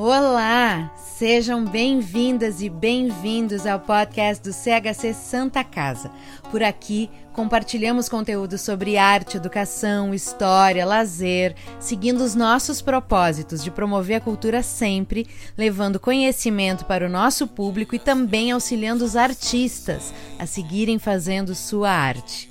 Olá, sejam bem-vindas e bem-vindos ao podcast do CHC Santa Casa. Por aqui compartilhamos conteúdo sobre arte, educação, história, lazer, seguindo os nossos propósitos de promover a cultura sempre, levando conhecimento para o nosso público e também auxiliando os artistas a seguirem fazendo sua arte.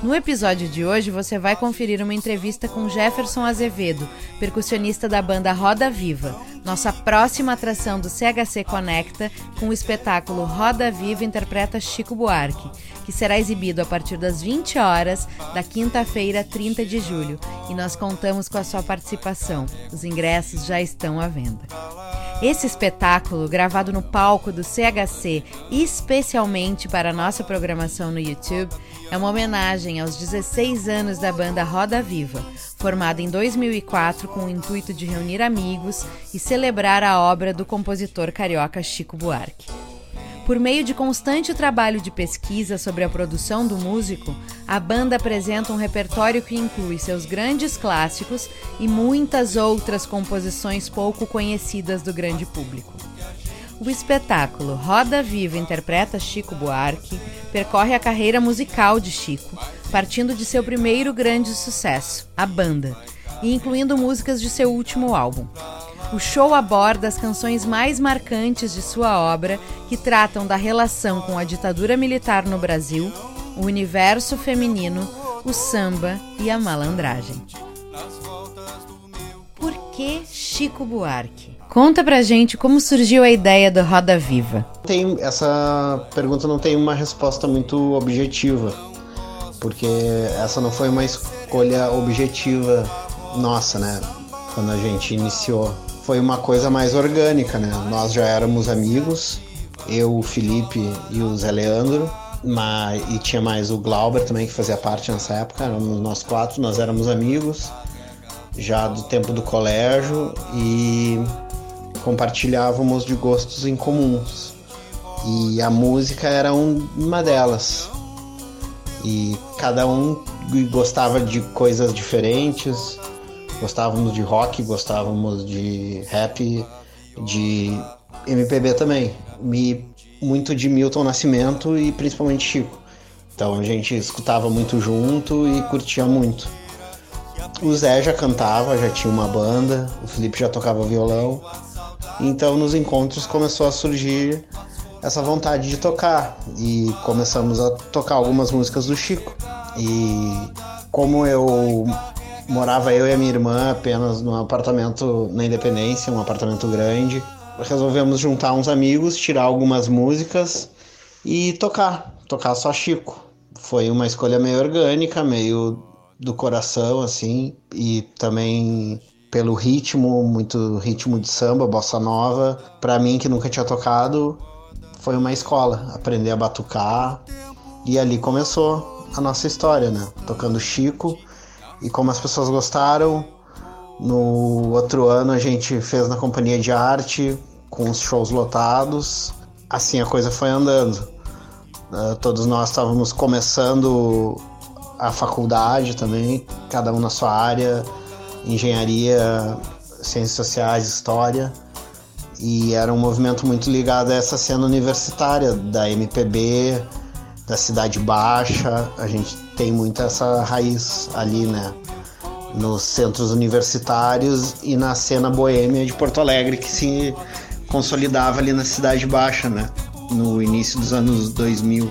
No episódio de hoje você vai conferir uma entrevista com Jefferson Azevedo, percussionista da banda Roda Viva, nossa próxima atração do CHC Conecta com o espetáculo Roda Viva interpreta Chico Buarque, que será exibido a partir das 20 horas da quinta-feira, 30 de julho, e nós contamos com a sua participação. Os ingressos já estão à venda. Esse espetáculo, gravado no palco do CHC, especialmente para a nossa programação no YouTube, é uma homenagem aos 16 anos da banda Roda Viva, formada em 2004 com o intuito de reunir amigos e celebrar a obra do compositor carioca Chico Buarque. Por meio de constante trabalho de pesquisa sobre a produção do músico, a banda apresenta um repertório que inclui seus grandes clássicos e muitas outras composições pouco conhecidas do grande público. O espetáculo Roda Viva interpreta Chico Buarque percorre a carreira musical de Chico, partindo de seu primeiro grande sucesso, a banda, e incluindo músicas de seu último álbum. O show aborda as canções mais marcantes de sua obra, que tratam da relação com a ditadura militar no Brasil, o universo feminino, o samba e a malandragem. Por que Chico Buarque? Conta pra gente como surgiu a ideia do Roda Viva. Tem, essa pergunta não tem uma resposta muito objetiva, porque essa não foi uma escolha objetiva nossa, né? Quando a gente iniciou foi uma coisa mais orgânica, né? Nós já éramos amigos, eu, o Felipe e o Zé Leandro, mas, e tinha mais o Glauber também que fazia parte nessa época, éramos nós quatro, nós éramos amigos já do tempo do colégio e compartilhávamos de gostos em comuns. E a música era um, uma delas. E cada um gostava de coisas diferentes, Gostávamos de rock, gostávamos de rap, de MPB também. Me, muito de Milton Nascimento e principalmente Chico. Então a gente escutava muito junto e curtia muito. O Zé já cantava, já tinha uma banda, o Felipe já tocava violão. Então nos encontros começou a surgir essa vontade de tocar e começamos a tocar algumas músicas do Chico. E como eu morava eu e a minha irmã apenas num apartamento na Independência, um apartamento grande. Resolvemos juntar uns amigos, tirar algumas músicas e tocar, tocar só Chico. Foi uma escolha meio orgânica, meio do coração assim, e também pelo ritmo, muito ritmo de samba, bossa nova. Para mim que nunca tinha tocado, foi uma escola, aprender a batucar. E ali começou a nossa história, né? Tocando Chico e como as pessoas gostaram, no outro ano a gente fez na companhia de arte, com os shows lotados. Assim a coisa foi andando. Uh, todos nós estávamos começando a faculdade também, cada um na sua área, engenharia, ciências sociais, história. E era um movimento muito ligado a essa cena universitária da MPB, da Cidade Baixa. A gente tem muito essa raiz ali, né? Nos centros universitários e na cena boêmia de Porto Alegre que se consolidava ali na Cidade Baixa, né? No início dos anos 2000.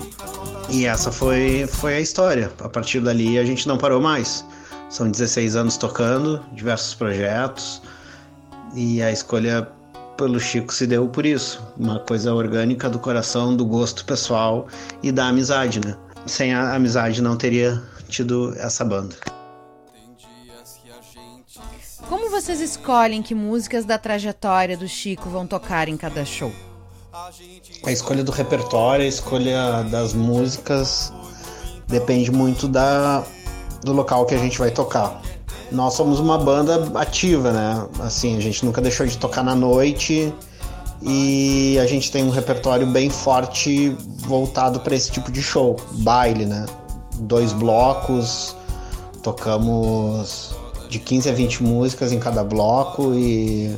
E essa foi, foi a história. A partir dali a gente não parou mais. São 16 anos tocando, diversos projetos. E a escolha pelo Chico se deu por isso. Uma coisa orgânica do coração, do gosto pessoal e da amizade, né? Sem a amizade não teria tido essa banda. Como vocês escolhem que músicas da trajetória do Chico vão tocar em cada show? A escolha do repertório, a escolha das músicas depende muito da, do local que a gente vai tocar nós somos uma banda ativa, né? Assim, a gente nunca deixou de tocar na noite e a gente tem um repertório bem forte voltado para esse tipo de show, baile, né? Dois blocos, tocamos de 15 a 20 músicas em cada bloco e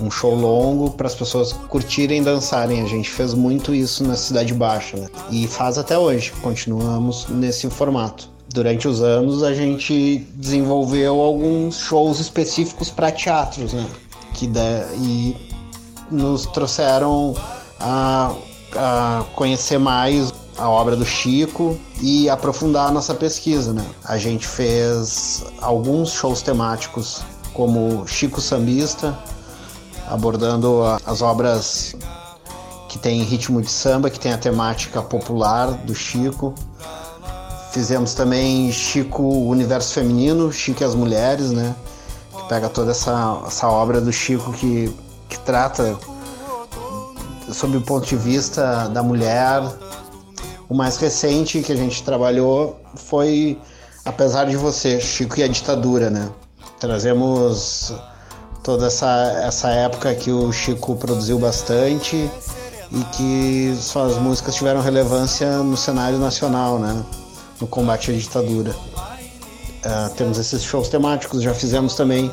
um show longo para as pessoas curtirem e dançarem. A gente fez muito isso na Cidade Baixa né? e faz até hoje. Continuamos nesse formato. Durante os anos a gente desenvolveu alguns shows específicos para teatros, né? Que de... e nos trouxeram a, a conhecer mais a obra do Chico e aprofundar a nossa pesquisa, né? A gente fez alguns shows temáticos como Chico Sambista, abordando as obras que tem ritmo de samba, que tem a temática popular do Chico. Fizemos também Chico Universo Feminino, Chico e as Mulheres, né? Que pega toda essa, essa obra do Chico que, que trata sob o ponto de vista da mulher. O mais recente que a gente trabalhou foi Apesar de Você, Chico e a Ditadura, né? Trazemos toda essa, essa época que o Chico produziu bastante e que suas músicas tiveram relevância no cenário nacional, né? No combate à ditadura. Uh, temos esses shows temáticos, já fizemos também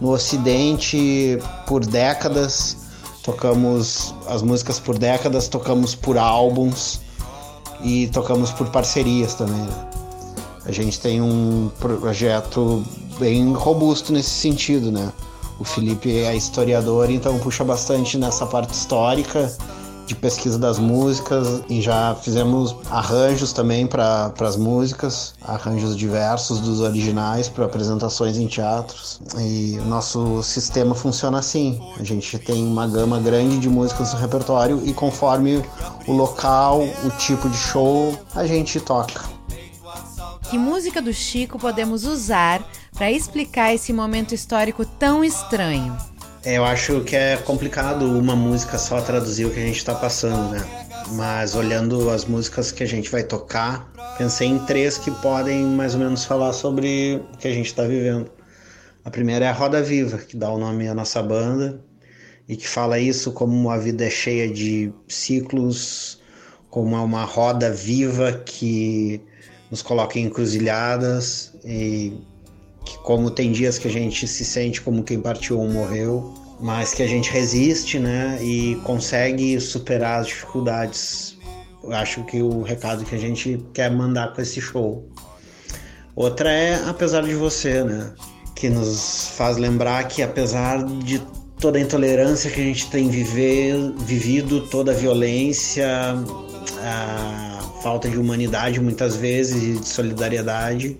no Ocidente por décadas, tocamos as músicas por décadas, tocamos por álbuns e tocamos por parcerias também. Né? A gente tem um projeto bem robusto nesse sentido, né? O Felipe é historiador, então puxa bastante nessa parte histórica de pesquisa das músicas e já fizemos arranjos também para as músicas, arranjos diversos dos originais para apresentações em teatros. E o nosso sistema funciona assim: a gente tem uma gama grande de músicas no repertório e conforme o local, o tipo de show, a gente toca. Que música do Chico podemos usar para explicar esse momento histórico tão estranho? É, eu acho que é complicado uma música só traduzir o que a gente está passando, né? Mas olhando as músicas que a gente vai tocar, pensei em três que podem mais ou menos falar sobre o que a gente está vivendo. A primeira é a Roda Viva, que dá o nome à nossa banda e que fala isso como a vida é cheia de ciclos, como é uma roda viva que nos coloca em encruzilhadas e que como tem dias que a gente se sente como quem partiu ou morreu, mas que a gente resiste, né, e consegue superar as dificuldades. Eu acho que o recado que a gente quer mandar com esse show. Outra é apesar de você, né, que nos faz lembrar que apesar de toda a intolerância que a gente tem viver, vivido, toda a violência, a falta de humanidade muitas vezes e de solidariedade,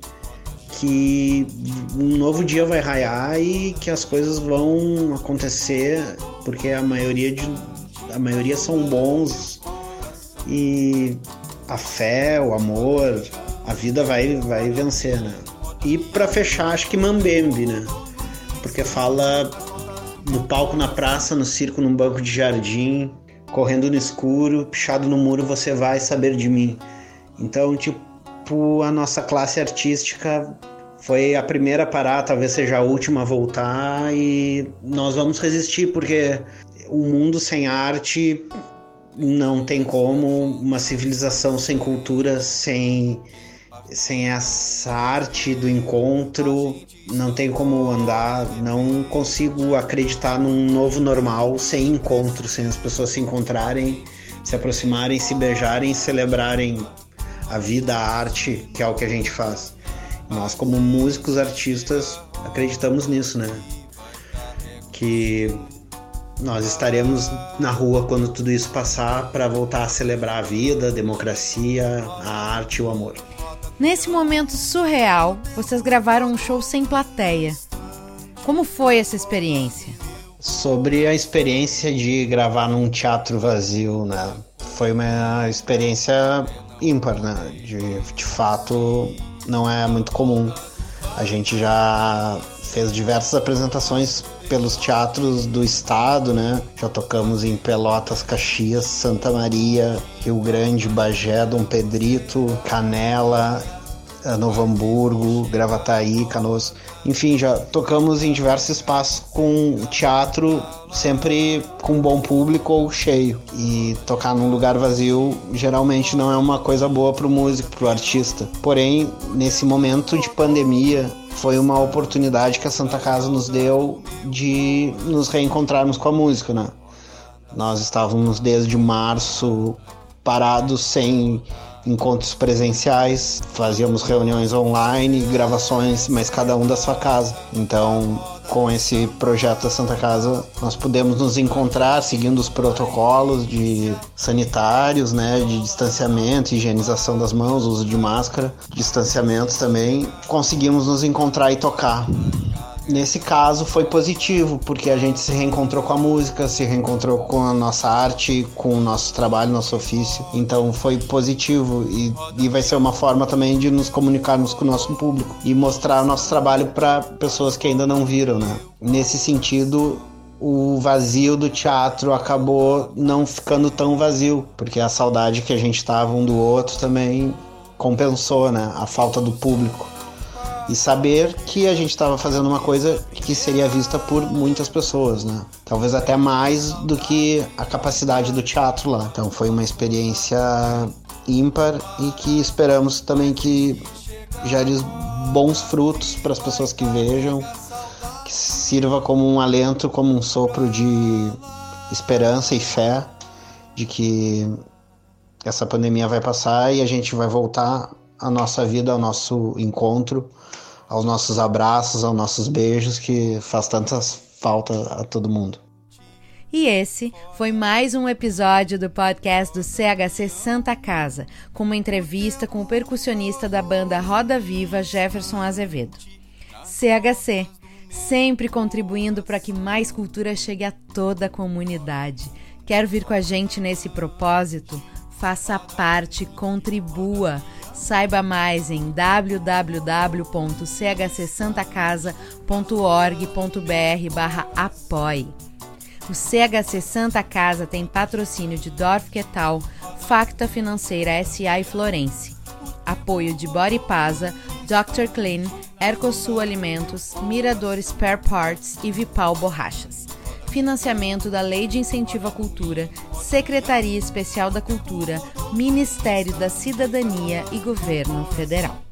que um novo dia vai raiar e que as coisas vão acontecer, porque a maioria de a maioria são bons e a fé, o amor, a vida vai vai vencer, né? E para fechar, acho que Mambembe, né? Porque fala no palco na praça, no circo, num banco de jardim, correndo no escuro, pichado no muro, você vai saber de mim. Então, tipo, a nossa classe artística foi a primeira a parar, talvez seja a última a voltar e nós vamos resistir porque o mundo sem arte não tem como, uma civilização sem cultura, sem sem essa arte do encontro, não tem como andar, não consigo acreditar num novo normal sem encontro, sem as pessoas se encontrarem, se aproximarem, se beijarem, celebrarem a vida, a arte, que é o que a gente faz. Nós, como músicos, artistas, acreditamos nisso, né? Que nós estaremos na rua quando tudo isso passar para voltar a celebrar a vida, a democracia, a arte e o amor. Nesse momento surreal, vocês gravaram um show sem plateia. Como foi essa experiência? Sobre a experiência de gravar num teatro vazio, né? Foi uma experiência ímpar, né? De, de fato, não é muito comum. A gente já fez diversas apresentações pelos teatros do estado, né? Já tocamos em Pelotas, Caxias, Santa Maria, Rio Grande, Bagé, Dom Pedrito, Canela, Novo Hamburgo, Gravataí, Canoas. Enfim, já tocamos em diversos espaços com teatro sempre com bom público ou cheio. E tocar num lugar vazio geralmente não é uma coisa boa pro músico, pro artista. Porém, nesse momento de pandemia, foi uma oportunidade que a Santa Casa nos deu de nos reencontrarmos com a música, né? Nós estávamos desde março parados sem encontros presenciais, fazíamos reuniões online, gravações, mas cada um da sua casa. Então, com esse projeto da Santa Casa, nós pudemos nos encontrar seguindo os protocolos de sanitários, né, de distanciamento, higienização das mãos, uso de máscara, distanciamento também. Conseguimos nos encontrar e tocar. Nesse caso foi positivo, porque a gente se reencontrou com a música, se reencontrou com a nossa arte, com o nosso trabalho, nosso ofício. Então foi positivo e, e vai ser uma forma também de nos comunicarmos com o nosso público e mostrar o nosso trabalho para pessoas que ainda não viram, né? Nesse sentido, o vazio do teatro acabou não ficando tão vazio, porque a saudade que a gente tava um do outro também compensou, né? A falta do público e saber que a gente estava fazendo uma coisa que seria vista por muitas pessoas, né? Talvez até mais do que a capacidade do teatro lá. Então foi uma experiência ímpar e que esperamos também que gere bons frutos para as pessoas que vejam, que sirva como um alento, como um sopro de esperança e fé de que essa pandemia vai passar e a gente vai voltar à nossa vida, ao nosso encontro aos nossos abraços, aos nossos beijos, que faz tanta falta a todo mundo. E esse foi mais um episódio do podcast do CHC Santa Casa, com uma entrevista com o percussionista da banda Roda Viva, Jefferson Azevedo. CHC, sempre contribuindo para que mais cultura chegue a toda a comunidade. Quer vir com a gente nesse propósito? Faça parte, contribua. Saiba mais em www.chcsantacasa.org.br barra apoie. O CHC Santa Casa tem patrocínio de Dorf Quetal, Facta Financeira SA e Florence. Apoio de Body Pasa, Dr. Clean, Ercosul Alimentos, Mirador Spare Parts e Vipal Borrachas financiamento da Lei de Incentivo à Cultura, Secretaria Especial da Cultura, Ministério da Cidadania e Governo Federal.